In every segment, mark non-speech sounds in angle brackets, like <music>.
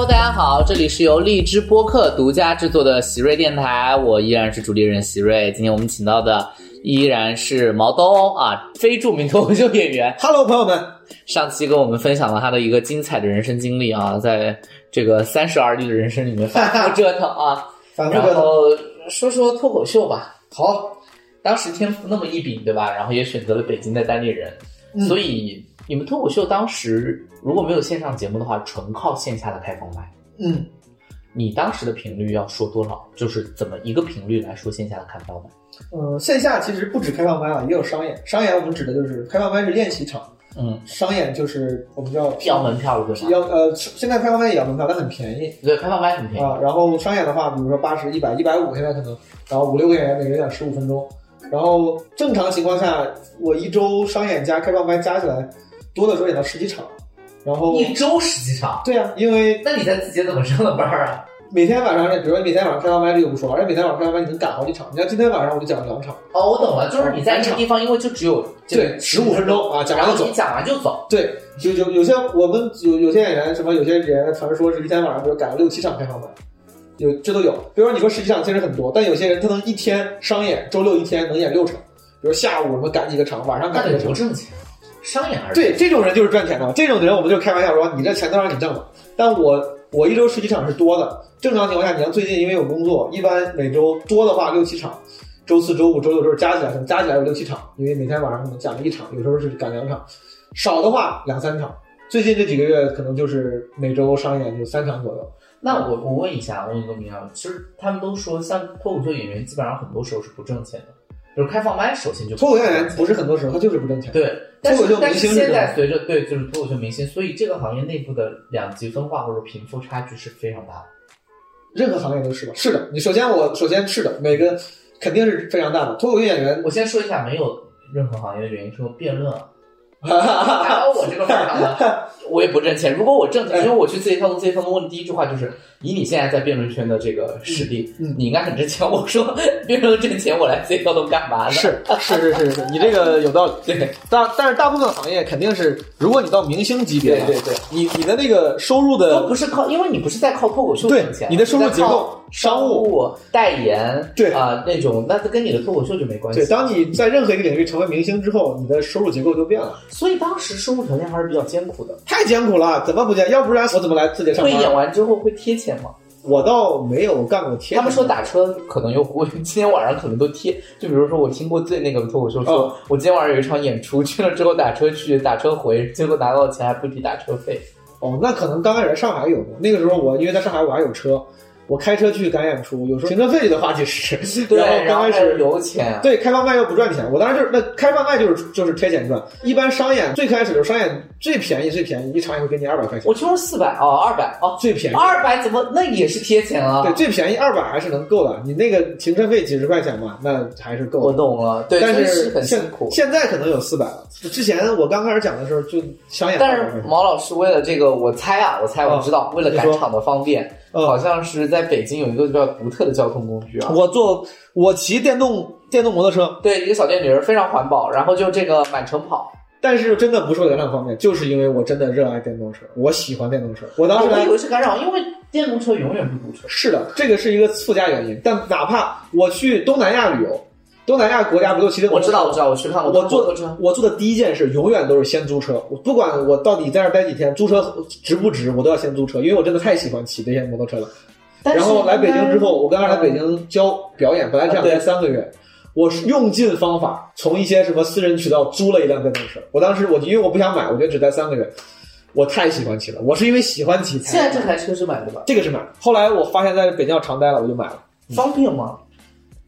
Hello，大家好，这里是由荔枝播客独家制作的喜瑞电台，我依然是主理人喜瑞。今天我们请到的依然是毛东啊，非著名脱口秀演员。Hello，朋友们，上期跟我们分享了他的一个精彩的人生经历啊，在这个三十而立的人生里面反复折腾啊，然 <laughs> 反复折腾。后说说脱口秀吧。好，当时天赋那么一禀，对吧？然后也选择了北京的单立人，嗯所以你们脱口秀当时如果没有线上节目的话，纯靠线下的开放麦。嗯，你当时的频率要说多少？就是怎么一个频率来说线下的开放麦？呃，线下其实不止开放麦啊，也有商演。商演我们指的就是开放麦是练习场，嗯，商演就是我们叫要门票了对吗？要呃，现在开放麦也要门票，但很便宜对，开放麦很便宜。啊。然后商演的话，比如说八十、一百、一百五，现在可能，然后五六个演员，每个人讲十五分钟。然后正常情况下，我一周商演加开放麦加起来，多的时候演到十几场。然后一周十几场，对啊，因为那你在自己怎么上的班儿啊？每天晚上，比如说你每天晚上开放麦这个不说，而且每天晚上开放麦你能赶好几场。你像今天晚上我就讲了两场，哦，我懂了，就是你在那个地方，因为就只有对，十五分钟啊，讲完就走你。讲完就走。对，就有有些我们有有些演员什么，有些演员传说是一天晚上，比如赶了六七场开场麦，有这都有。比如说你说十几场其实很多，但有些人他能一天商演，周六一天能演六场，比如下午什么赶几个场，晚上赶几个场。多挣钱啊！商演还是对，这种人就是赚钱的。这种人我们就开玩笑说，你这钱都让你挣了。但我我一周十几场是多的，正常情况下，你像最近因为有工作，一般每周多的话六七场，周四周五周六周日加起来，可能加起来有六七场，因为每天晚上可能讲一场，有时候是赶两场，少的话两三场。最近这几个月可能就是每周商演就三场左右。那我我问一下，问一个名啊，其实他们都说，像脱口秀演员基本上很多时候是不挣钱的，就是开放麦首先就脱口秀演员不是很多时候他就是不挣钱。对，但脱口秀是但是明星现在随着对就是脱口秀明星，所以这个行业内部的两极分化或者贫富差距是非常大的。任何行业都是吧？是的，你首先我首先是的，每个肯定是非常大的。脱口秀演员，我先说一下，没有任何行业的原因，说个辩论啊。<laughs> 拿到我这个份儿上了，我也不挣钱。如果我挣钱，因为我去字节跳动，字节跳动问的第一句话就是：以你现在在辩论圈的这个实力，你应该很挣钱。我说辩论挣钱，我来字节跳动干嘛呢？是是是是是，你这个有道理。<laughs> 对但但是大部分行业肯定是，如果你到明星级别了，对对对，你你的那个收入都的不是靠，因为你不是在靠脱口秀对挣钱，你的收入结构商务代言，对啊、那种，那跟你的脱口秀就没关系。对，当你在任何一个领域成为明星之后，你的收入结构就变了，所以当时收入条件还是比较艰苦的。太艰苦了，怎么不艰？要不然我怎么来自己上会演？完之后会贴钱吗？我倒没有干过贴。他们说打车可能又会今天晚上可能都贴。就比如说，我听过最那个脱口秀说，哦我今天晚上有一场演出，去了之后打车去，打车回，结果拿到的钱还不抵打车费。哦，那可能刚开始上海有过，那个时候我因为在上海我还有车，我开车去赶演出，有时候停车费就得花几十，<laughs> 对，然后刚开始油钱。对，开放麦又不赚钱，我当时就是那开放麦就是就是贴钱赚。一般商演最开始的时候，商演最便宜最便宜，一场也会给你二百块钱我，听说四百哦，二百哦，最便宜。二百怎么那也是贴钱啊？对，最便宜二百还是能够的。你那个停车费几十块钱嘛，那还是够我。懂了，对，但真是现很辛苦。现在可能有四百了。之前我刚开始讲的时候，就商演但是。毛老师为了这个，我猜啊，我猜我知道，为了赶场的方便，嗯好像是在北京有一个比较独特的交通工具啊。我坐我骑电动电动摩托车，对，一个小电驴儿非常环保，然后就这个满城跑。但是真的不是为了赶场方面，就是因为我真的热爱电动车，我喜欢电动车。我当时来我以为是干扰，因为电动车永远不堵车。是的，这个是一个附加原因。但哪怕我去东南亚旅游，东南亚国家不都骑电动车？我知道，我知道，我去看过我做的。我做的第一件事永远都是先租车。我不管我到底在这儿待几天，租车值不值，我都要先租车，因为我真的太喜欢骑这些摩托车了。然后来北京之后，我刚刚来北嗯京教表演，本来这样啊对待三个月，我是用尽方法从一些什么私人渠道租了一辆电动车。我当时我因为我不想买，我觉得只待三个月，我太喜欢骑了。我是因为喜欢骑才现在这台车是买的吧？这个是买。后来我发现在北京要常待了，我就买了，方便吗？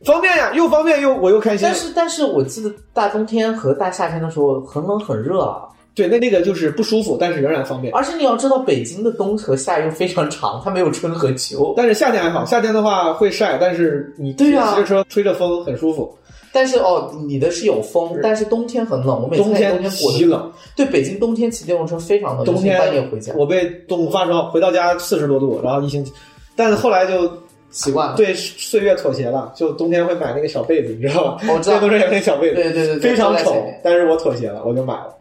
方便呀，又方便又我又开心但。是但是我记得大冬天和大夏天的时候很冷很热啊，对，那那个就是不舒服，但是仍然方便。而且你要知道北京的冬和夏又非常长，它没有春和秋。但是夏天还好，夏天的话会晒，但是你对啊骑着车吹着风很舒服。但是哦，你的是有风，但是冬天很冷。我每次冬在冬天天过极冷，对，北京冬天骑电动车非常冷，冬天半夜回家我被冻发烧，回到家四十多度，然后一星期，但是后来就习惯了。对岁月妥协了，就冬天会买那个小被子，你知道吧？我知道电动车有那个小被子，对对对对，非常丑但是我妥协了，我就买了。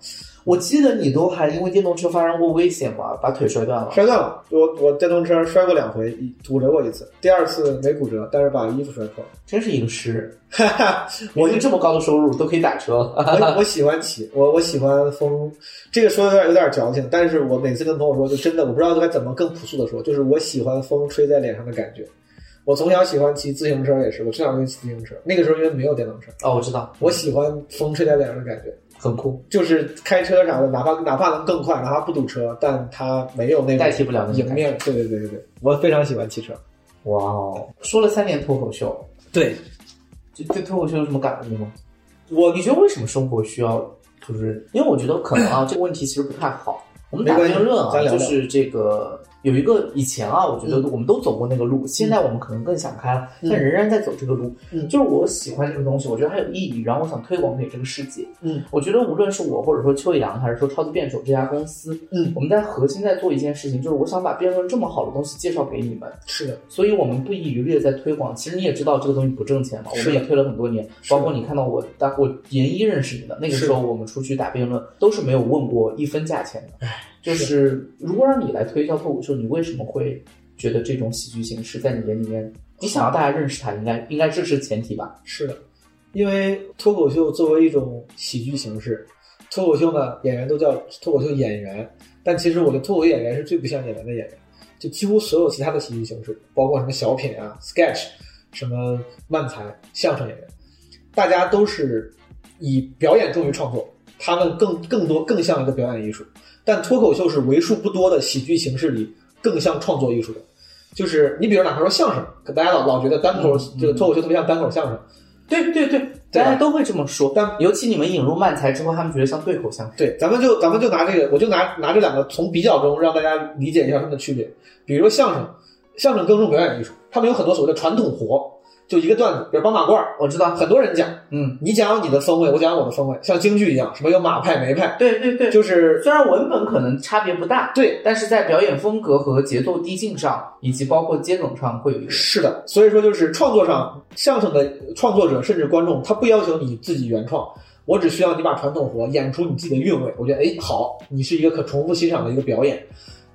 我记得你都还因为电动车发生过危险嘛，把腿摔断了。摔断了，我我电动车摔过两回，一骨折过一次，第二次没骨折，但是把衣服摔破了。真是一个诗人，哈哈，我就这么高的收入都可以打车了。我我喜欢骑，我我喜欢风，这个说的有点有点矫情，但是我每次跟朋友说，就真的我不知道该怎么更朴素的说，就是我喜欢风吹在脸上的感觉。我从小喜欢骑自行车，也是我从小就骑自行车，那个时候因为没有电动车，哦，我知道，我喜欢风吹在脸上的感觉。很酷，就是开车啥的，哪怕哪怕能更快，哪怕不堵车，但它没有那个代替不了那种迎面。对对对对对，我非常喜欢汽车。哇哦，说了三年脱口秀，对，就对脱口秀有什么感悟吗？我你觉得为什么生活需要？就是因为我觉得可能啊，这个问题其实不太好。我们打辩论啊，就是这个。有一个以前啊，我觉得我们都走过那个路，现在我们可能更想开了，但仍然在走这个路。嗯，就是我喜欢这个东西，我觉得它有意义，然后我想推广给这个世界。嗯，我觉得无论是我，或者说邱阳，还是说超级辩手这家公司，嗯，我们在核心在做一件事情，就是我想把辩论这么好的东西介绍给你们。是的，所以我们不遗余力的在推广。其实你也知道这个东西不挣钱嘛，我们也推了很多年。包括你看到我，大我研一认识你的那个时候，我们出去打辩论都是没有问过一分价钱的。唉。就是如果让你来推销脱口秀，你为什么会觉得这种喜剧形式在你眼里面，你想要大家认识它，应该应该这是前提吧？是的，因为脱口秀作为一种喜剧形式，脱口秀呢演员都叫脱口秀演员，但其实我觉得脱口秀演员是最不像演员的演员，就几乎所有其他的喜剧形式，包括什么小品啊、sketch，什么漫才、相声演员，大家都是以表演重于创作，他们更更多更像一个表演艺术。但脱口秀是为数不多的喜剧形式里更像创作艺术的，就是你比如哪怕说相声，可大家老老觉得单口这个脱口秀特别像单口相声，对对对，大家都会这么说。但尤其你们引入慢才之后，他们觉得像对口相声。对，咱们就咱们就拿这个，我就拿拿这两个从比较中让大家理解一下他们的区别。比如说相声，相声更重表演艺术，他们有很多所谓的传统活。就一个段子，比如绑马褂我知道很多人讲，嗯，你讲你的风味，我讲我的风味，像京剧一样，什么有马派、梅派，对对对，就是虽然文本可能差别不大，对，但是在表演风格和节奏递进上，以及包括接梗上会有一个。是的，所以说就是创作上，相声的创作者甚至观众，他不要求你自己原创，我只需要你把传统活演出你自己的韵味，我觉得哎好，你是一个可重复欣赏的一个表演。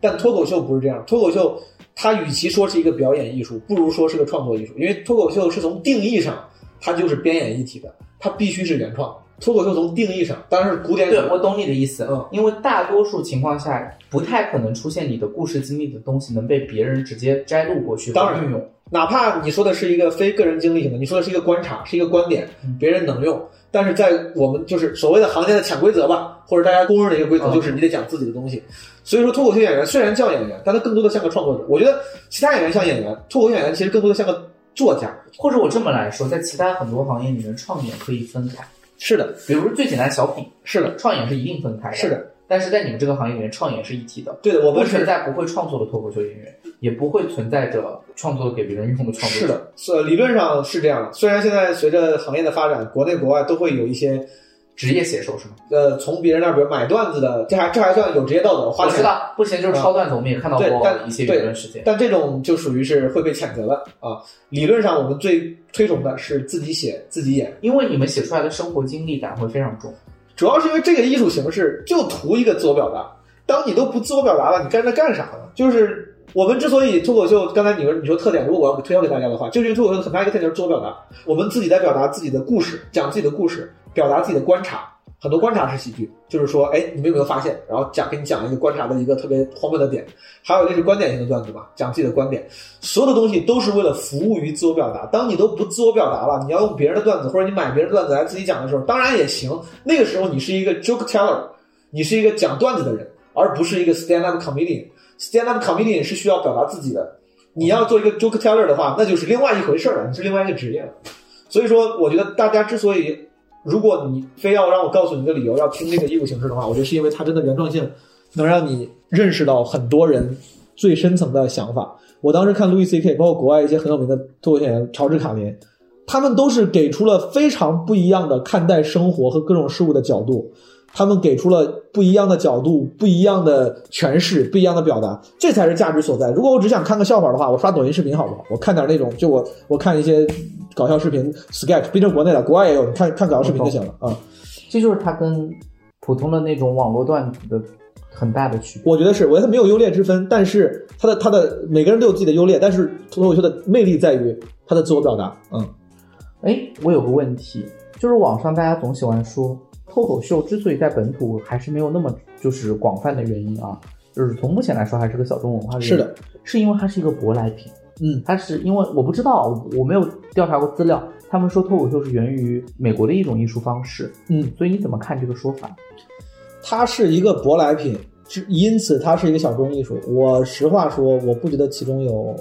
但脱口秀不是这样，脱口秀。它与其说是一个表演艺术，不如说是个创作艺术。因为脱口秀是从定义上，它就是编演一体的，它必须是原创。脱口秀从定义上，当然是古典。对，我懂你的意思。嗯，因为大多数情况下，不太可能出现你的故事经历的东西能被别人直接摘录过去，当然运用。哪怕你说的是一个非个人经历型的，你说的是一个观察，是一个观点，别人能用。但是在我们就是所谓的行业的潜规则吧，或者大家公认的一个规则，就是你得讲自己的东西。所以说，脱口秀演员虽然叫演员，但他更多的像个创作者。我觉得其他演员像演员，脱口秀演员其实更多的像个作家。或者我这么来说，在其他很多行业里面，创演可以分开。是的，比如最简单小品，是的，创演是一定分开的。是的。但是在你们这个行业里面，创演是一体的。对的，我们不存在不会创作的脱口秀演员，也不会存在着创作给别人用的创作。是的，呃，理论上是这样的。虽然现在随着行业的发展，国内国外都会有一些职业写手，是吗？呃，从别人那儿比如买段子的，这还这还算有职业道德，花钱。我知道，不行就是抄段子，我们也看到过一些舆论事件。但这种就属于是会被谴责的啊。理论上，我们最推崇的是自己写自己演，因为你们写出来的生活经历感会非常重。主要是因为这个艺术形式就图一个自我表达。当你都不自我表达了，你干这干啥呢？就是我们之所以脱口秀，刚才你说你说特点，如果我要推销给大家的话，就是因为脱口秀很大一个特点就是自我表达。我们自己在表达自己的故事，讲自己的故事，表达自己的观察。很多观察式喜剧，就是说，哎，你们有没有发现？然后讲给你讲一个观察的一个特别荒谬的点。还有就是观点型的段子吧，讲自己的观点。所有的东西都是为了服务于自我表达。当你都不自我表达了，你要用别人的段子，或者你买别人的段子来自己讲的时候，当然也行。那个时候你是一个 joke teller，你是一个讲段子的人。而不是一个 stand up comedian。Stand up comedian 是需要表达自己的。你要做一个 joke teller 的话，那就是另外一回事了，你是另外一个职业了。所以说，我觉得大家之所以，如果你非要让我告诉你一个理由要听这个艺术形式的话，我觉得是因为它真的原创性能让你认识到很多人最深层的想法。我当时看 Louis C K，包括国外一些很有名的脱口秀演员乔治卡林，他们都是给出了非常不一样的看待生活和各种事物的角度。他们给出了不一样的角度、不一样的诠释、不一样的表达，这才是价值所在。如果我只想看个笑话的话，我刷抖音视频好不好？我看点那种，就我我看一些搞笑视频，sketch，毕竟国内的，国外也有，你看看搞笑视频就行了啊。这就是他跟普通的那种网络段子的很大的区别。我觉得是，我觉得它没有优劣之分，但是它的它的每个人都有自己的优劣，但是脱口秀的魅力在于它的自我表达。嗯，哎，我有个问题，就是网上大家总喜欢说脱口秀之所以在本土还是没有那么就是广泛的原因啊，就是从目前来说还是个小众文化的原因。是的，是因为它是一个舶来品。嗯，它是因为我不知道，我没有调查过资料。他们说脱口秀是源于美国的一种艺术方式。嗯，所以你怎么看这个说法？它是一个舶来品，是因此它是一个小众艺术。我实话说，我不觉得其中有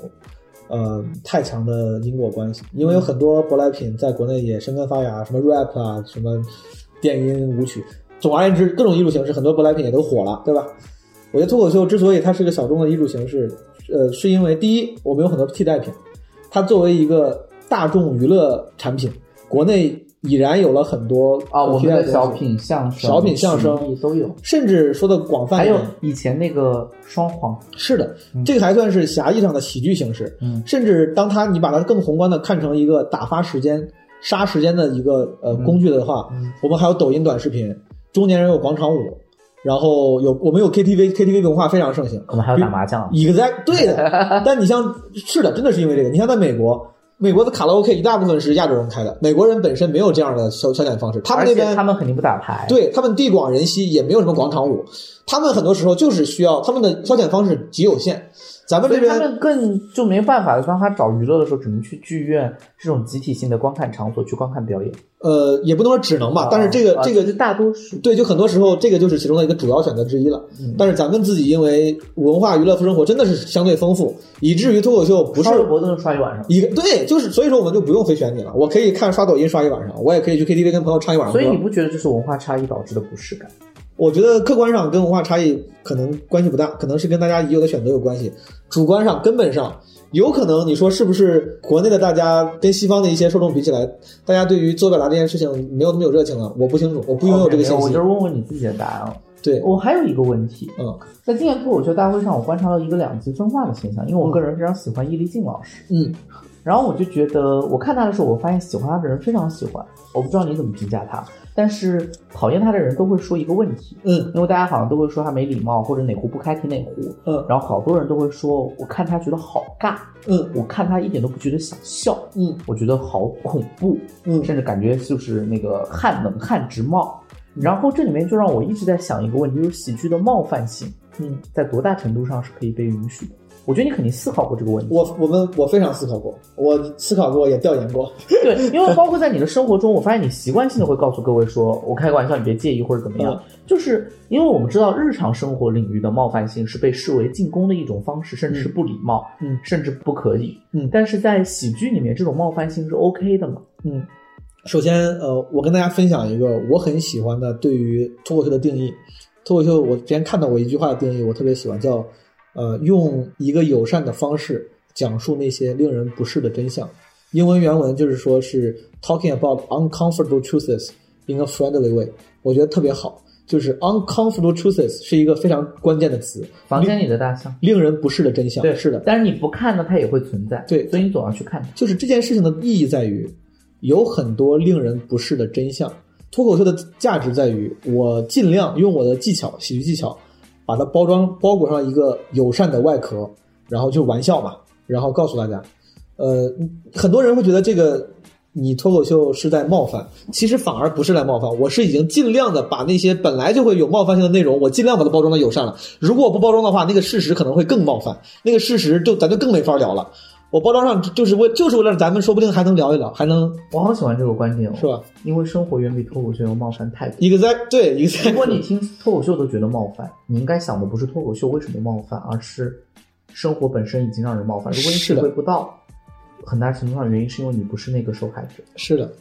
呃太强的因果关系，因为有很多舶来品在国内也生根发芽，什么 rap 啊，什么电音舞曲，总而言之，各种艺术形式，很多舶来品也都火了，对吧？我觉得脱口秀之所以它是个小众的艺术形式，呃，是因为第一，我们有很多替代品，它作为一个大众娱乐产品，国内。已然有了很多啊，我们的小品相声、小品相声都有，甚至说的广泛，还有以前那个双簧，是的，这个还算是狭义上的喜剧形式。嗯，甚至当它你把它更宏观的看成一个打发时间、杀时间的一个呃工具的话，我们还有抖音短视频，中年人有广场舞，然后有我们有 KTV，KTV 文化非常盛行，我们还有打麻将，exact 对的。<laughs> 但你像是的，真的是因为这个，你像在美国。美国的卡拉 OK 一大部分是亚洲人开的，美国人本身没有这样的消消遣方式，他们那边他们肯定不打牌，对他们地广人稀，也没有什么广场舞，他们很多时候就是需要他们的消遣方式极有限。咱们这边他们更就没办法，当他找娱乐的时候，只能去剧院这种集体性的观看场所去观看表演。呃，也不能说只能吧，但是这个这个大多数对，就很多时候这个就是其中的一个主要选择之一了。但是咱们自己因为文化娱乐生活真的是相对丰富，以至于脱口秀不是微博都能刷一晚上。一个对，就是所以说我们就不用非选你了，我可以看刷抖音刷一晚上，我也可以去 KTV 跟朋友唱一晚上。所以你不觉得这是文化差异导致的不适感？我觉得客观上跟文化差异可能关系不大，可能是跟大家已有的选择有关系。主观上、根本上，有可能你说是不是国内的大家跟西方的一些受众比起来，大家对于自我表达这件事情没有那么有热情了？我不清楚，我不拥有这个信息。我就是问问你自己的答案了。对我还有一个问题，嗯，在今年脱口秀大会上，我观察到一个两极分化的现象，因为我个人非常喜欢易立竞老师，嗯，然后我就觉得我看他的时候，我发现喜欢他的人非常喜欢，我不知道你怎么评价他。但是讨厌他的人都会说一个问题，嗯，因为大家好像都会说他没礼貌，或者哪壶不开提哪壶，嗯，然后好多人都会说，我看他觉得好尬，嗯，我看他一点都不觉得想笑，嗯，我觉得好恐怖，嗯，甚至感觉就是那个汗冷汗直冒。然后这里面就让我一直在想一个问题，就是喜剧的冒犯性，嗯，在多大程度上是可以被允许的？我觉得你肯定思考过这个问题。我我们我非常思考过，我思考过也调研过。<laughs> 对，因为包括在你的生活中，我发现你习惯性的会告诉各位说：“我开个玩笑，你别介意或者怎么样。”就是因为我们知道日常生活领域的冒犯性是被视为进攻的一种方式，甚至是不礼貌，嗯，甚至不可以，嗯。但是在喜剧里面，这种冒犯性是 OK 的嘛？嗯。首先，呃，我跟大家分享一个我很喜欢的对于脱口秀的定义。脱口秀，我之前看到过一句话的定义，我特别喜欢，叫。呃，用一个友善的方式讲述那些令人不适的真相。英文原文就是说是 talking about uncomfortable truths in a friendly way。我觉得特别好，就是 uncomfortable truths 是一个非常关键的词。房间里的大象，令人不适的真相。对，是的。但是你不看呢，它也会存在。对，所以你总要去看它。就是这件事情的意义在于，有很多令人不适的真相。脱口秀的价值在于，我尽量用我的技巧，喜剧技巧。把它包装包裹上一个友善的外壳，然后就玩笑嘛，然后告诉大家，呃，很多人会觉得这个你脱口秀是在冒犯，其实反而不是来冒犯，我是已经尽量的把那些本来就会有冒犯性的内容，我尽量把它包装的友善了。如果我不包装的话，那个事实可能会更冒犯，那个事实就咱就更没法聊了。我包装上就是为就是为了咱们说不定还能聊一聊，还能。我好喜欢这个观点，是吧？因为生活远比脱口秀要冒犯太多。一个在对一个在。如果你听脱口秀都觉得冒犯，你应该想的不是脱口秀为什么冒犯，而是生活本身已经让人冒犯。如果你体会不到，很大程度上原因是因为你不是那个受害者。是的，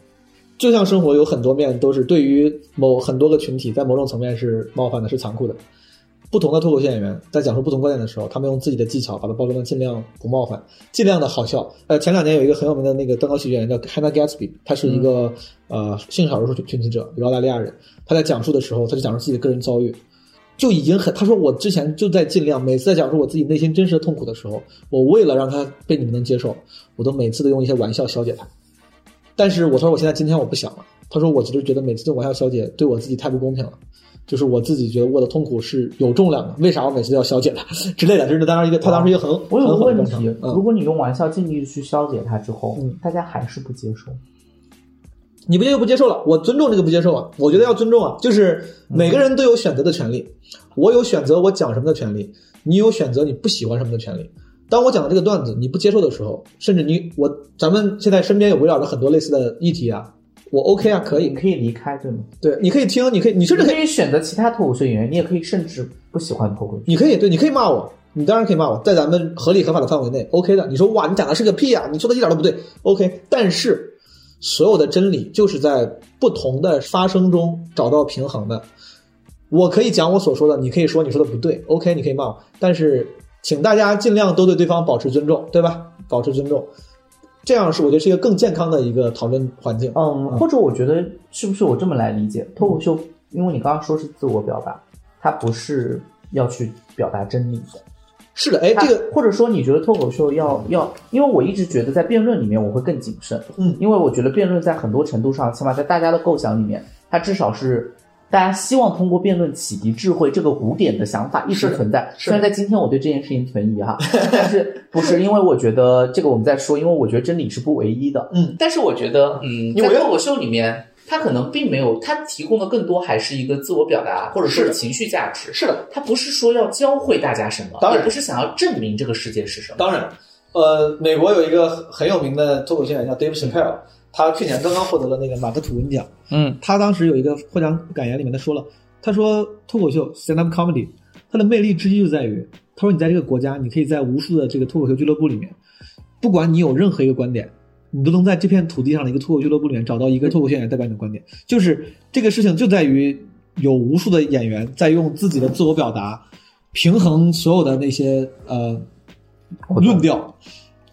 就像生活有很多面都是对于某很多个群体，在某种层面是冒犯的，是残酷的。不同的脱口秀演员在讲述不同观点的时候，他们用自己的技巧把它包装的尽量不冒犯，尽量的好笑。呃，前两年有一个很有名的那个单口喜剧演员叫 Hannah Gatsby，他是一个呃性少数群群体者，一个澳大利亚人。他在讲述的时候，他就讲述自己的个人遭遇，就已经很他说我之前就在尽量每次在讲述我自己内心真实的痛苦的时候，我为了让他被你们能接受，我都每次都用一些玩笑消解他。但是我他说我现在今天我不想了，他说我其实觉得每次用玩笑消解对我自己太不公平了。就是我自己觉得我的痛苦是有重量的，为啥我每次都要消解它 <laughs> 之类的？就是当然一个，他当时一个很我有个问题，嗯如果你用玩笑尽力地去消解它之后，嗯大家还是不接受，你不接受不接受了，我尊重这个不接受啊，我觉得要尊重啊，就是每个人都有选择的权利，我有选择我讲什么的权利，你有选择你不喜欢什么的权利。当我讲的这个段子你不接受的时候，甚至你我咱们现在身边有围绕着很多类似的议题啊，我 OK 啊，可以，你可以离开，对吗？对，你可以听，你可以，你甚至可以，选择其他脱口秀演员，你也可以甚至不喜欢脱口秀。你可以，对，你可以骂我，你当然可以骂我，在咱们合理合法的范围内，OK 的。你说哇，你讲的是个屁啊，你说的一点都不对，OK。但是所有的真理就是在不同的发生中找到平衡的。我可以讲我所说的，你可以说你说的不对，OK，你可以骂我，但是请大家尽量都对对方保持尊重，对吧？保持尊重，这样是我觉得是一个更健康的一个讨论环境。嗯，或者我觉得是不是我这么来理解，脱口秀，因为你刚刚说是自我表达，它不是要去表达真理的。是的，哎，这个或者说你觉得脱口秀要要，因为我一直觉得在辩论里面我会更谨慎，嗯因为我觉得辩论在很多程度上，起码在大家的构想里面，它至少是。大家希望通过辩论启迪智慧这个古典的想法一直存在，虽然在今天我对这件事情存疑哈，但是 <laughs> 不是因为我觉得这个我们在说，因为我觉得真理是不唯一的，嗯，但是我觉得，嗯，在脱口秀里面，它可能并没有，它提供的更多还是一个自我表达，或者是情绪价值，是的，它不是说要教会大家什么，当然也不是想要证明这个世界是什么。当然，呃，美国有一个很有名的脱口秀演员叫 Dave Chappelle，他去年刚刚获得了那个马克吐温奖。嗯他当时有一个获奖感言里面，他说了，他说脱口秀 stand up comedy 它的魅力之一就在于，他说你在这个国家，你可以在无数的这个脱口秀俱乐部里面，不管你有任何一个观点，你都能在这片土地上的一个脱口俱乐部里面找到一个脱口秀演员代表你的观点。就是这个事情就在于有无数的演员在用自己的自我表达平衡所有的那些呃论调。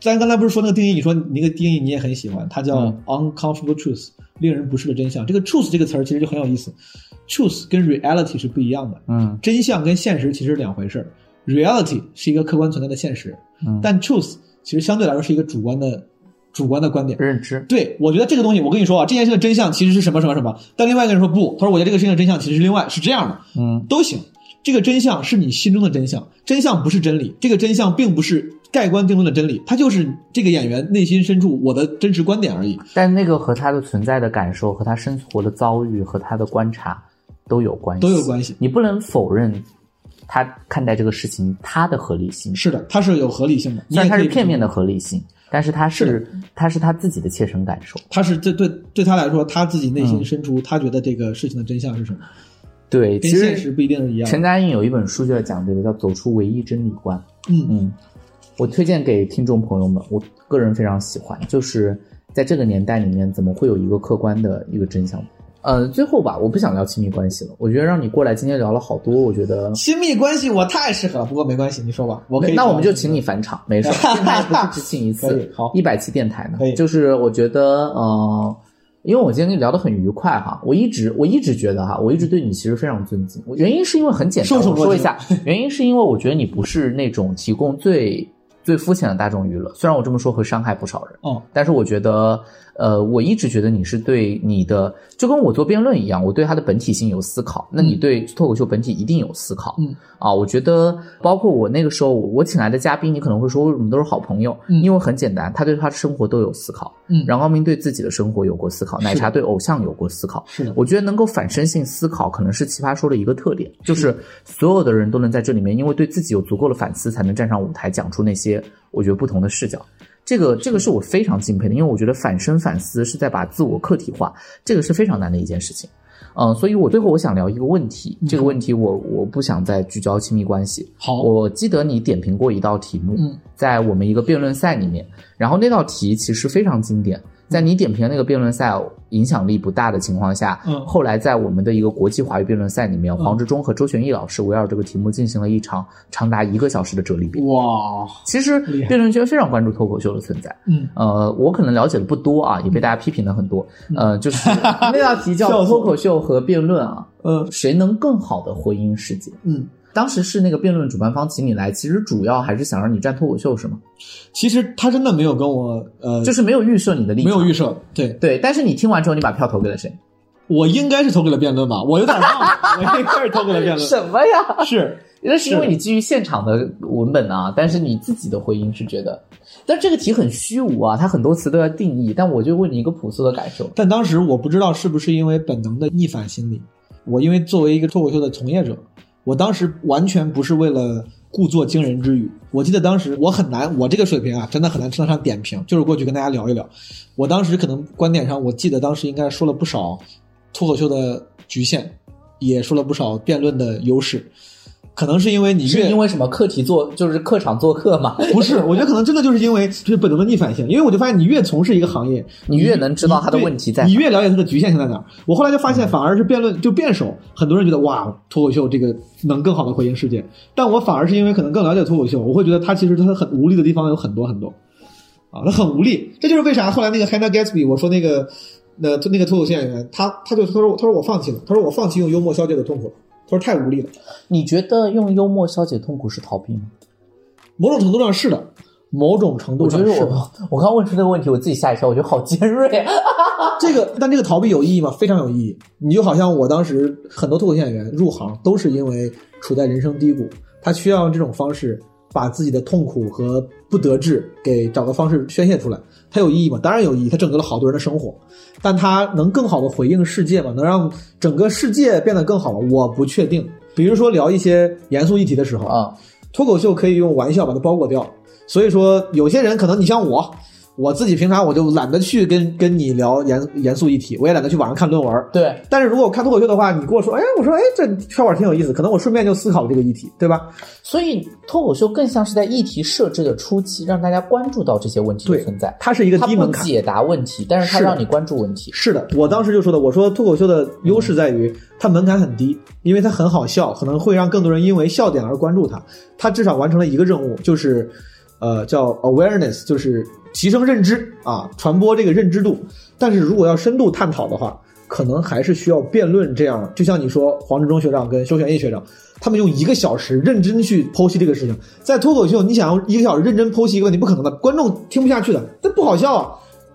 咱刚才不是说那个定义？你说你那个定义你也很喜欢，它叫嗯 uncomfortable truth，令人不适的真相。这个 truth 这个词儿其实就很有意思，truth 跟 reality 是不一样的，嗯真相跟现实其实是两回事儿。reality 是一个客观存在的现实，嗯，但 truth 其实相对来说是一个主观的主观的观点。认知，对，我觉得这个东西，我跟你说啊，这件事的真相其实是什么什么什么，但另外一个人说不，他说我觉得这个事情的真相其实是另外是这样的，嗯都行。这个真相是你心中的真相，真相不是真理，这个真相并不是盖棺定论的真理，它就是这个演员内心深处我的真实观点而已。但那个和他的存在的感受、和他生活的遭遇、和他的观察都有关系，都有关系。你不能否认他看待这个事情他的合理性，是的，他是有合理性的，你虽然它也可以是片面的，合理性，但是他是是它是他自己的切身感受。他是这对对他来说，他自己内心嗯深处，他觉得这个事情的真相是什么，对，跟其实现实不一定是一样。陈嘉映有一本书就在讲这个，叫《走出唯一真理观》。嗯嗯，我推荐给听众朋友们，我个人非常喜欢，就是在这个年代里面，怎么会有一个客观的一个真相？呃，最后吧，我不想聊亲密关系了，我觉得让你过来今天聊了好多，我觉得。亲密关系我太适合了，不过没关系，你说吧，我可以。那我们就请你返场，没事，<laughs> 电台不是只请一次，好一百期电台呢可以，就是我觉得，呃，因为我今天跟你聊得很愉快哈，我一直我一直觉得哈，我一直对你其实非常尊敬，原因是因为很简单，我说一下，<laughs> 原因是因为我觉得你不是那种提供最最肤浅的大众娱乐，虽然我这么说会伤害不少人，哦，但是我觉得，呃，我一直觉得你是对你的，就跟我做辩论一样，我对它的本体性有思考。那你对脱口秀本体一定有思考。嗯啊，我觉得包括我那个时候我请来的嘉宾，你可能会说为什么都是好朋友？嗯因为很简单，他对他的生活都有思考。嗯冉高明对自己的生活有过思考，奶茶对偶像有过思考。是的，我觉得能够反身性思考，可能是奇葩说的一个特点，就是所有的人都能在这里面，因为对自己有足够的反思，才能站上舞台讲出那些我觉得不同的视角。这个这个是我非常敬佩的，因为我觉得反身反思是在把自我客体化，这个是非常难的一件事情。嗯，所以我最后我想聊一个问题，这个问题我我不想再聚焦亲密关系。好，我记得你点评过一道题目，嗯在我们一个辩论赛里面，然后那道题其实非常经典，在你点评的那个辩论赛影响力不大的情况下，嗯。后来在我们的一个国际华语辩论赛里面，嗯。黄志忠和周旋义老师围绕这个题目进行了一场长达一个小时的哲理辩。哇，其实辩论圈非常关注脱口秀的存在，嗯。呃，我可能了解的不多啊，也被大家批评的很多。呃，就是那道题叫脱口秀和辩论啊，嗯。谁能更好的回应世界？嗯当时是那个辩论主办方请你来，其实主要还是想让你站脱口秀，是吗？其实他真的没有跟我呃，就是没有预设你的立场，没有预设，对对。但是你听完之后，你把票投给了谁？我应该是投给了辩论吧，我有点忘了，<laughs> 我应该是投给了辩论。什么呀？是，那是因为你基于现场的文本啊，但是你自己的回应是觉得，但这个题很虚无啊，它很多词都要定义。但我就问你一个朴素的感受。但当时我不知道是不是因为本能的逆反心理，我因为作为一个脱口秀的从业者，我当时完全不是为了故作惊人之语。我记得当时我很难，我这个水平啊，真的很难称得上点评，就是过去跟大家聊一聊。我当时可能观点上，我记得当时应该说了不少。脱口秀的局限，也说了不少辩论的优势，可能是因为你是因为什么课题做就是课场做客嘛？不是，我觉得可能真的就是因为就是本能的逆反性，因为我就发现你越从事一个行业，你越能知道它的问题在，你越了解它的局限性在哪儿。我后来就发现，反而是辩论就辩手，很多人觉得哇，脱口秀这个能更好的回应世界，但我反而是因为可能更了解脱口秀，我会觉得他其实他很无力的地方有很多很多，啊，他很无力，这就是为啥后来那个 Hannah Gatsby 我说那个。那那个脱口秀演员，他他就他说他说我放弃了，他说我放弃用幽默消解的痛苦了，他说太无力了。你觉得用幽默消解痛苦是逃避吗？某种程度上是的，某种程度上是。我我刚问出这个问题，我自己吓一跳，我觉得好尖锐。<laughs> 这个但这个逃避有意义吗？非常有意义。你就好像我当时很多脱口秀演员入行都是因为处在人生低谷，他需要用这种方式把自己的痛苦和不得志给找个方式宣泄出来。它有意义吗？当然有意义，它拯救了好多人的生活，但它能更好的回应世界吗？能让整个世界变得更好吗？我不确定。比如说聊一些严肃议题的时候啊，脱口秀可以用玩笑把它包裹掉，所以说有些人可能你像我。我自己平常我就懒得去跟跟你聊严严肃议题，我也懒得去网上看论文。对，但是如果我看脱口秀的话，你跟我说，哎，我说，哎，这笑话挺有意思，可能我顺便就思考了这个议题，对吧？所以脱口秀更像是在议题设置的初期，让大家关注到这些问题的存在。它是一个低门槛解答问题，但是它让你关注问题。是的，我当时就说的，我说脱口秀的优势在于它门槛很低，因为它很好笑，可能会让更多人因为笑点而关注它。它至少完成了一个任务，就是呃叫 awareness，就是。提升认知啊，传播这个认知度。但是如果要深度探讨的话，可能还是需要辩论这样。就像你说，黄志忠学长跟修玄义学长，他们用一个小时认真去剖析这个事情。在脱口秀，你想用一个小时认真剖析一个问题，不可能的，观众听不下去的，这不好笑啊。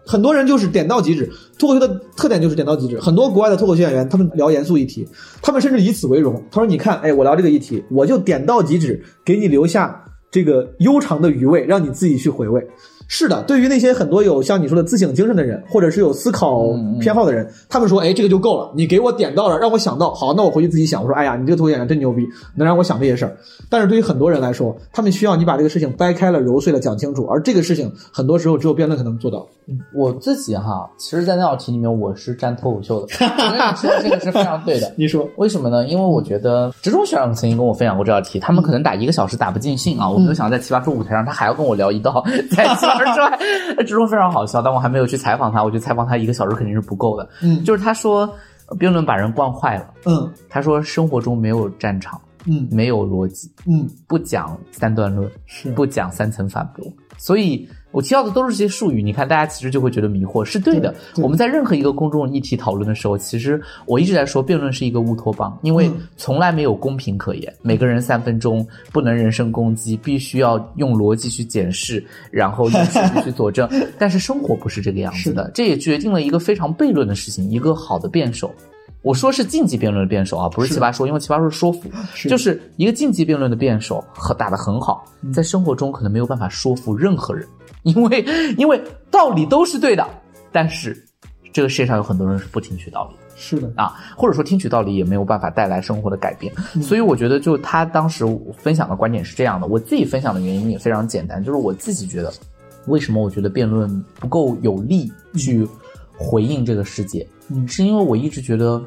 很多人就是点到即止，脱口秀的特点就是点到即止。很多国外的脱口秀演员，他们聊严肃议题，他们甚至以此为荣。他说：“你看，哎，我聊这个议题，我就点到即止，给你留下这个悠长的余味，让你自己去回味。”是的，对于那些很多有像你说的自省精神的人，或者是有思考偏好的人，他们说，哎，这个就够了，你给我点到了，让我想到，好，那我回去自己想，我说，哎呀，你这个脱口演员真牛逼，能让我想这些事儿。但是对于很多人来说，他们需要你把这个事情掰开了、揉碎了讲清楚，而这个事情很多时候只有辩论才能做到。我自己哈，其实，在那道题里面，我是站脱口秀的，<laughs> 你说这个是非常对的。<laughs> 你说为什么呢？因为我觉得职中学长曾经跟我分享过这道题，他们可能打一个小时打不尽兴啊，我没有想到在奇葩说舞台上，他还要跟我聊一道，<laughs> 在奇葩说。之中非常好笑，但我还没有去采访他。我觉得采访他一个小时肯定是不够的。嗯，就是他说辩论把人惯坏了。嗯，他说生活中没有战场。嗯，没有逻辑。嗯，不讲三段论，是不讲三层反驳。所以。我提到的都是些术语，你看大家其实就会觉得迷惑，是对的。我们在任何一个公众议题讨论的时候，其实我一直在说，辩论是一个乌托邦，因为从来没有公平可言。每个人三分钟不能人身攻击，必须要用逻辑去检视，然后用数据去佐证。<laughs> 但是生活不是这个样子的，这也决定了一个非常悖论的事情：一个好的辩手，我说是竞技辩论的辩手啊，不是奇葩说，因为奇葩说是说服，就是一个竞技辩论的辩手，打得很好，在生活中可能没有办法说服任何人。因为因为道理都是对的，但是这个世界上有很多人是不听取道理，是的。啊，或者说听取道理也没有办法带来生活的改变，所以我觉得就他当时分享的观点是这样的，我自己分享的原因也非常简单，就是我自己觉得，为什么我觉得辩论不够有力去回应这个世界，嗯，是因为我一直觉得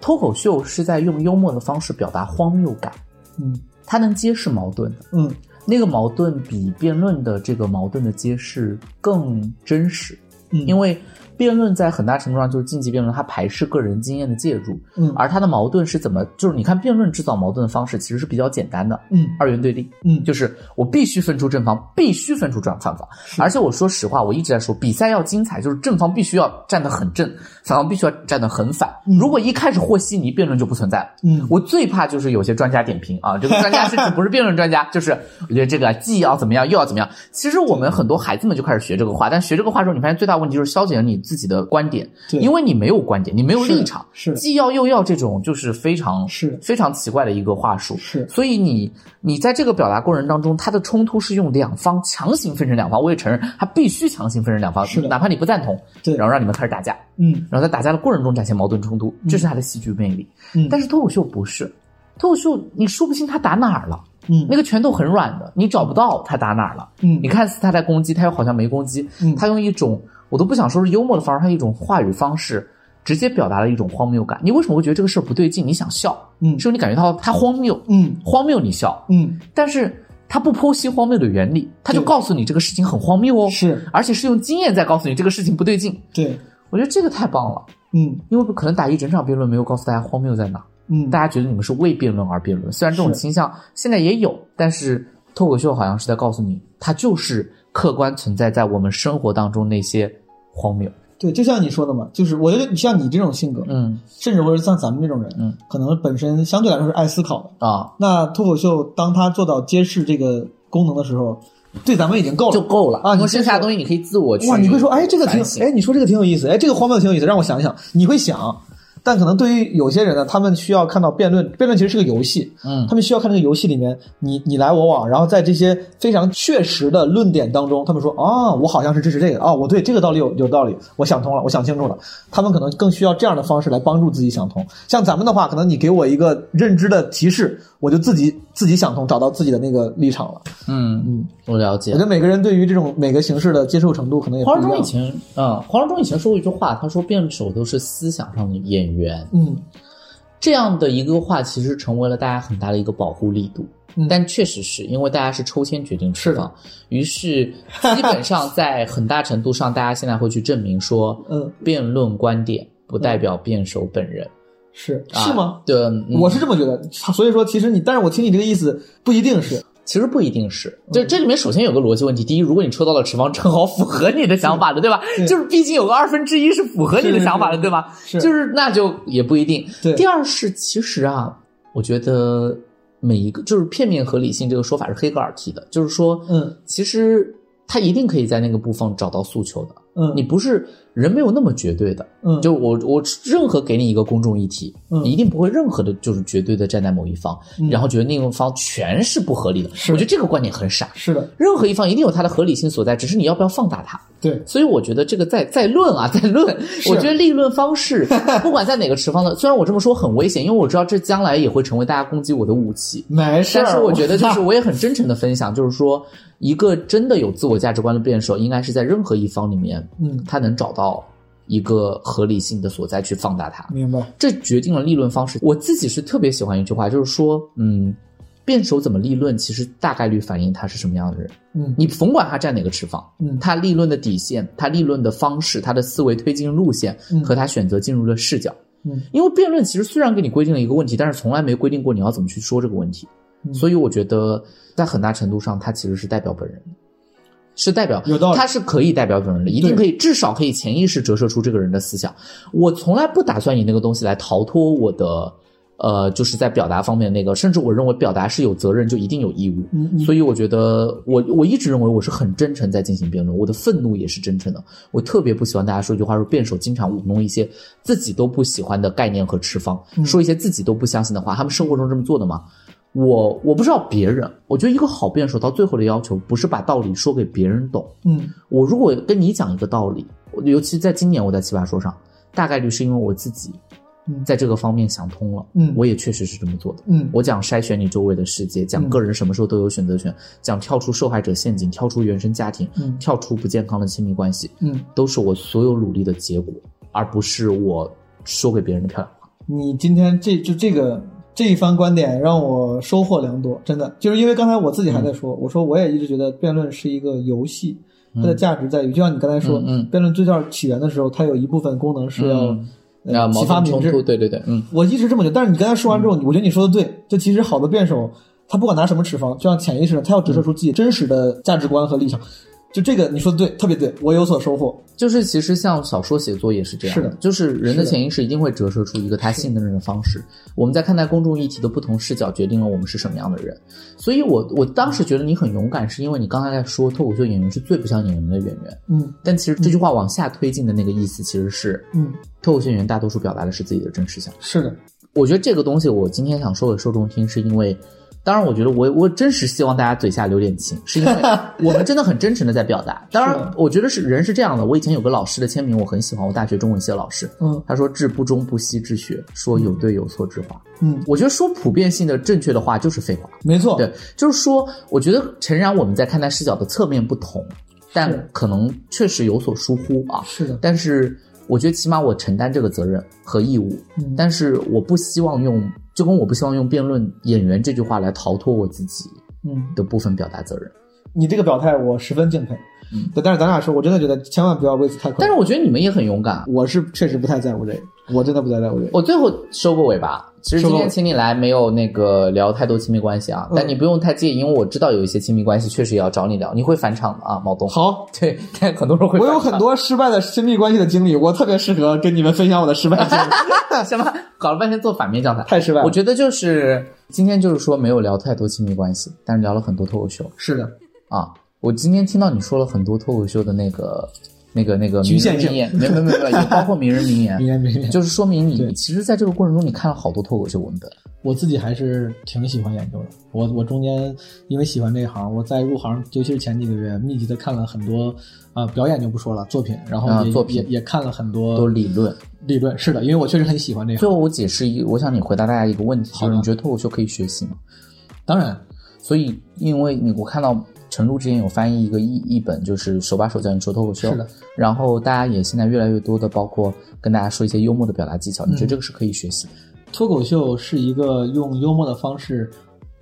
脱口秀是在用幽默的方式表达荒谬感，嗯，它能揭示矛盾，嗯。那个矛盾比辩论的这个矛盾的揭示更真实，嗯，因为辩论在很大程度上就是竞技辩论，它排斥个人经验的介入，嗯而它的矛盾是怎么？就是你看辩论制造矛盾的方式其实是比较简单的，嗯二元对立，嗯，就是我必须分出正方，必须分出正反方。而且我说实话，我一直在说，比赛要精彩，就是正方必须要站得很正，反方必须要站得很反。如果一开始和稀泥，辩论就不存在了。嗯我最怕就是有些专家点评啊，这个专家甚至不是辩论专家，就是我觉得这个既要怎么样，又要怎么样。其实我们很多孩子们就开始学这个话，但学这个话之后，你发现最大问题就是消解了你自己的观点，对。因为你没有观点，你没有立场，是。既要又要这种就是非常是。非常奇怪的一个话术。是。所以你你在这个表达过程当中，它的冲突是用两方强行分成两方，我也承认，它必须强行分成两方是，的。哪怕你不赞同，对。然后让你们开始打架，嗯。然后在打架的过程中展现矛盾冲突，这是它的戏剧魅力。嗯。但是脱口秀不是，脱口秀你说不清他打哪儿了，嗯。那个拳头很软的，你找不到他打哪儿了。嗯。你看似他在攻击，他又好像没攻击，嗯。他用一种我都不想说是幽默的方式，他一种话语方式。直接表达了一种荒谬感。你为什么会觉得这个事儿不对劲？你想笑，嗯是因为你感觉到它荒谬，嗯荒谬你笑，嗯但是他不剖析荒谬的原理，他就告诉你这个事情很荒谬哦，是而且是用经验在告诉你这个事情不对劲。对我觉得这个太棒了，嗯因为可能打一整场辩论没有告诉大家荒谬在哪，嗯大家觉得你们是为辩论而辩论。虽然这种倾向现在也有，但是脱口秀好像是在告诉你，它就是客观存在在我们生活当中那些荒谬。对，就像你说的嘛，就是我觉得像你这种性格，嗯甚至或者像咱们这种人，嗯，可能本身相对来说是爱思考的。啊，那脱口秀当他做到揭示这个功能的时候，对咱们已经够了，就够了啊你说剩下的东西你可以自我去哇，你会说，哎，这个挺哎，你说这个挺有意思，哎，这个荒谬挺有意思，让我想一想，你会想，但可能对于有些人呢，他们需要看到辩论，辩论其实是个游戏，嗯他们需要看这个游戏里面你你来我往，然后在这些非常确实的论点当中，他们说啊，我好像是支持这个啊，我对这个道理有有道理，我想通了，我想清楚了。他们可能更需要这样的方式来帮助自己想通。像咱们的话，可能你给我一个认知的提示，我就自己自己想通，找到自己的那个立场了。嗯嗯，我了解我觉。得每个人对于这种每个形式的接受程度可能也不黄一样。忠以前，嗯，黄忠以前说过一句话，他说辩手都是思想上的演员。嗯这样的一个话，其实成为了大家很大的一个保护力度。嗯但确实是因为大家是抽签决定是的，于是基本上在很大程度上，大家现在会去证明说，<laughs> 嗯，辩论观点不代表辩手本人，是啊是吗？对，嗯我是这么觉得，所以说其实你，但是我听你这个意思不一定是，其实不一定是，就这这里面首先有个逻辑问题。第一，如果你抽到了持方，正好符合你的想法的，对吧？对就是毕竟有个二分之一是符合你的想法的，对吧？是就是那就也不一定。对第二是，其实啊，我觉得每一个就是片面合理性这个说法是黑格尔提的，就是说，嗯其实他一定可以在那个部分找到诉求的。嗯，你不是人没有那么绝对的，嗯就我我任何给你一个公众议题，嗯你一定不会任何的就是绝对的站在某一方，嗯然后觉得另一方全是不合理的。是我觉得这个观点很傻。是的，任何一方一定有它的合理性所在，只是你要不要放大它。对，所以我觉得这个在在论啊，在论，我觉得立论方式，<laughs> 不管在哪个持方的，虽然我这么说很危险，因为我知道这将来也会成为大家攻击我的武器。没事儿。但是我觉得，就是我也很真诚的分享，就是说，一个真的有自我价值观的辩手，应该是在任何一方里面，嗯，他能找到一个合理性的所在去放大它。明白，这决定了立论方式。我自己是特别喜欢一句话，就是说，嗯，辩手怎么立论，其实大概率反映他是什么样的人。嗯你甭管他站哪个持方，嗯他立论的底线，他立论的方式，他的思维推进路线嗯和他选择进入的视角。嗯因为辩论其实虽然给你规定了一个问题，但是从来没规定过你要怎么去说这个问题。嗯所以我觉得在很大程度上，他其实是代表本人的。是代表有道理他是可以代表本人的，一定可以，至少可以潜意识折射出这个人的思想。我从来不打算以那个东西来逃脱我的，呃，就是在表达方面那个，甚至我认为表达是有责任，就一定有义务。嗯嗯所以我觉得我我一直认为我是很真诚在进行辩论，我的愤怒也是真诚的。我特别不喜欢大家说一句话，说辩手经常舞弄一些自己都不喜欢的概念和持方，嗯说一些自己都不相信的话。他们生活中这么做的吗？我我不知道别人，我觉得一个好辩手到最后的要求不是把道理说给别人懂。嗯我如果跟你讲一个道理，尤其在今年我在奇葩说上，大概率是因为我自己嗯在这个方面想通了，嗯我也确实是这么做的。嗯我讲筛选你周围的世界，讲嗯个人什么时候都有选择权，讲跳出受害者陷阱，跳出原生家庭，嗯跳出不健康的亲密关系，嗯，都是我所有努力的结果，而不是我说给别人的漂亮话。你今天这就这个这一番观点让我收获良多，真的。就是因为刚才我自己还在说，我说我也一直觉得辩论是一个游戏，它的价值在于，就像你刚才说，嗯辩论最早起源的时候，它有一部分功能是要、启发明智。盾冲突，。对对对，嗯。我一直这么觉得，但是你刚才说完之后，我觉得你说的对，就其实好的辩手，他不管拿什么持方，就像潜意识的，他要折射出自己真实的价值观和立场。就这个你说的对，特别对，我有所收获。就是其实像小说写作也是这样，是的就是人的潜意识一定会折射出一个他信的人的方式。我们在看待公众议题的不同视角，决定了我们是什么样的人。所以我我当时觉得你很勇敢，是因为你刚才在说脱口秀演员是最不像演员的演员，嗯但其实这句话往下推进的那个意思，其实是嗯，脱口秀演员大多数表达的是自己的真实想法。是的，我觉得这个东西，我今天想说给受众听，是因为，当然，我觉得我我真实希望大家嘴下留点情，是因为 <laughs> 我们真的很真诚的在表达。<laughs> 当然，我觉得是人是这样的。我以前有个老师的签名，我很喜欢，我大学中文系的老师，嗯他说“志不忠不息之学，说有对有错之话”。嗯，我觉得说普遍性的正确的话就是废话。没错，对，就是说，我觉得诚然我们在看待视角的侧面不同，但可能确实有所疏忽啊。是的，但是我觉得起码我承担这个责任和义务，嗯但是我不希望用，就跟我不希望用辩论演员这句话来逃脱我自己嗯，的部分表达责任。你这个表态我十分敬佩。嗯，对，但是咱俩说，我真的觉得千万不要为此太困难。但是我觉得你们也很勇敢。我是确实不太在乎这个，我真的不太在乎这个。我最后收个尾吧。其实今天请你来没有那个聊太多亲密关系啊，嗯但你不用太介意，因为我知道有一些亲密关系确实也要找你聊，你会返场的啊，毛东。，好，<laughs> 对，但很多人会。我有很多失败的亲密关系的经历，我特别适合跟你们分享我的失败经历。<laughs> 什么？搞了半天做反面教材，太失败了我觉得就是今天就是说没有聊太多亲密关系，但是聊了很多脱口秀是的，啊。我今天听到你说了很多脱口秀的那个、那个、那个局限性没有没有没有，也包括名人名言，<laughs> 名言名言，就是说明你对其实在这个过程中你看了好多脱口秀文本。我自己还是挺喜欢研究的。我我中间因为喜欢这一行，我在入行，尤其是前几个月，密集的看了很多啊、呃表演就不说了，作品，然后也、啊作品也也看了很多都理论。理论。是的，因为我确实很喜欢这行。最后我解释一，我想你回答大家一个问题，就是你觉得脱口秀可以学习吗？当然，所以因为你我看到陈露之前有翻译一个译译本，就是手把手教你说脱口秀。是的，然后大家也现在越来越多的，包括跟大家说一些幽默的表达技巧，你嗯觉得这个是可以学习的？脱口秀是一个用幽默的方式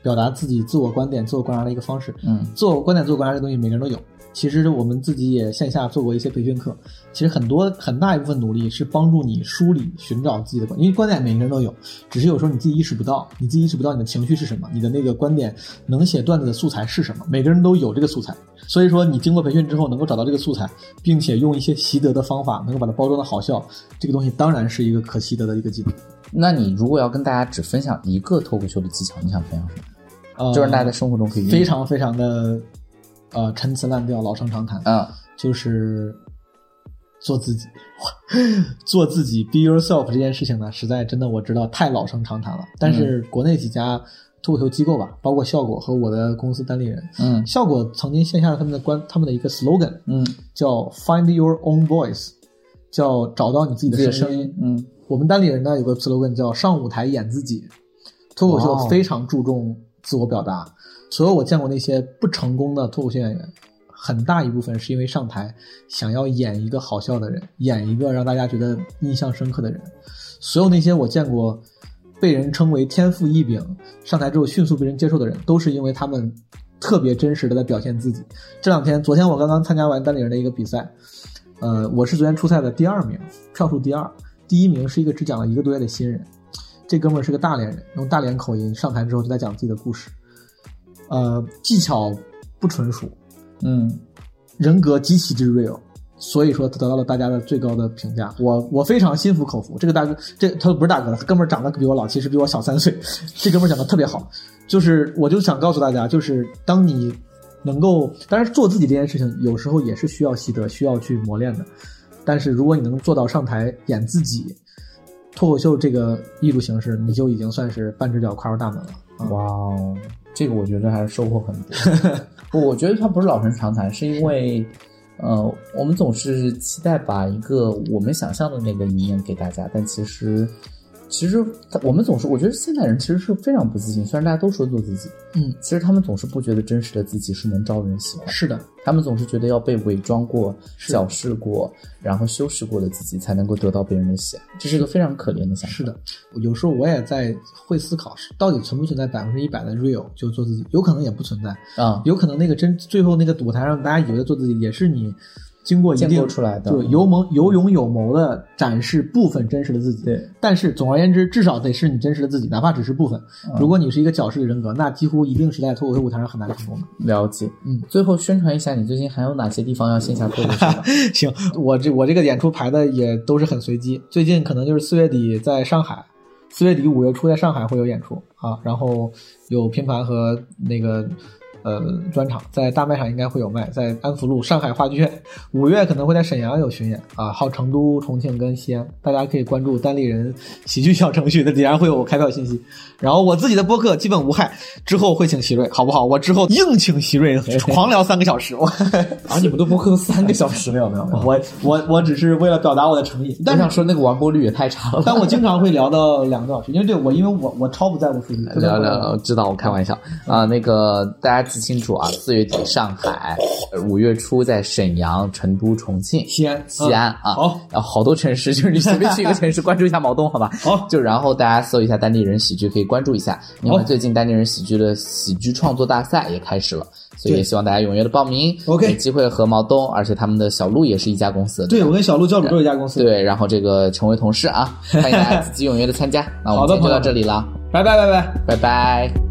表达自己自我观点、自我观察的一个方式。嗯自我观点、自我观察这东西，每个人都有。其实我们自己也线下做过一些培训课，其实很多很大一部分努力是帮助你梳理、寻找自己的观，因为观点每个人都有，只是有时候你自己意识不到，你自己意识不到你的情绪是什么，你的那个观点能写段子的素材是什么，每个人都有这个素材。所以说，你经过培训之后能够找到这个素材，并且用一些习得的方法能够把它包装的好笑，这个东西当然是一个可习得的一个技能。那你如果要跟大家只分享一个脱口秀的技巧，你想分享什么？呃，就是大家在生活中可以用非常非常的呃陈词滥调、老生常谈。嗯就是做自己，<laughs> 做自己，be yourself 这件事情呢，实在真的我知道太老生常谈了。但是国内几家脱口秀机构吧，包括效果和我的公司单立人，嗯效果曾经线下他们的关他们的一个 slogan 嗯，叫 find your own voice，叫找到你自己的声音。嗯我们单立人呢有个 slogan 叫上舞台演自己，脱口秀非常注重自我表达。所有我见过那些不成功的脱口秀演员，很大一部分是因为上台想要演一个好笑的人，演一个让大家觉得印象深刻的人。所有那些我见过被人称为天赋异禀，上台之后迅速被人接受的人，都是因为他们特别真实的在表现自己。这两天，昨天我刚刚参加完单立人的一个比赛，呃，我是昨天初赛的第二名，票数第二。第一名是一个只讲了一个多月的新人，这哥们儿是个大连人，用大连口音上台之后就在讲自己的故事，呃，技巧不纯熟，嗯人格极其之 real，所以说他得到了大家的最高的评价。我我非常心服口服。这个大哥，这他不是大哥了，他哥们儿长得比我老，其实比我小三岁。<laughs> 这哥们儿讲的特别好，就是我就想告诉大家，就是当你能够，当然做自己这件事情，有时候也是需要习得，需要去磨练的。但是如果你能做到上台演自己，脱口秀这个艺术形式，你就已经算是半只脚跨入大门了。啊哇哦，这个我觉得还是收获很多。<laughs> 不，我觉得它不是老生常谈，是因为，呃，我们总是期待把一个我们想象的那个一面给大家，但其实其实他我们总是，我觉得现代人其实是非常不自信，虽然大家都说做自己，嗯，其实他们总是不觉得真实的自己是能招人喜欢，是的，他们总是觉得要被伪装过、是矫饰过，然后修饰过的自己才能够得到别人的喜爱，这是一个非常可怜的想法。是的，有时候我也在会思考，到底存不存在百分之一百的 real 就做自己？有可能也不存在，啊、有可能那个真最后那个舞台上大家以为做自己，也是你经过一建定构出来的就有谋有勇有谋的展示部分真实的自己。对，但是总而言之，至少得是你真实的自己，哪怕只是部分。嗯如果你是一个矫饰的人格，那几乎一定是在脱口秀舞台上很难成功的。了解。嗯，最后宣传一下，你最近还有哪些地方要线下脱口秀吗？<laughs> 行，我这我这个演出排的也都是很随机，最近可能就是四月底在上海，四月底五月初在上海会有演出啊，然后有拼盘和那个呃专场，在大卖场应该会有卖，在安福路上海话剧院，五月可能会在沈阳有巡演啊，还有成都、重庆跟西安，大家可以关注单立人喜剧小程序，那底下会有开票信息。然后我自己的播客基本无害，之后会请席瑞，好不好？我之后硬请席瑞，狂聊三个小时，我。啊，你们都播客都三个小时，没有没有没有，我我我只是为了表达我的诚意，但我想说那个完播率也太差了。但我经常会聊到两个多小时，因为对我因为我我超不在乎数据，聊聊，知道我开玩笑啊、那个大家记清楚啊，四月底上海，呃五月初在沈阳、成都、重庆、西安西安啊，好，然后好多城市，就是你随便去一个城市关注一下毛东，好吧？好就然后大家搜一下当地人喜剧，可以关注一下。另外，最近当地人喜剧的喜剧创作大赛也开始了，所以也希望大家踊跃的报名 OK 有机会和毛东，而且他们的小鹿也是一家公司对我跟小鹿教主都是一家公司，，对，然后这个成为同事啊，欢迎大家 <laughs> 积极踊跃的参加。那我们今天就到这里了，拜拜拜拜。拜拜。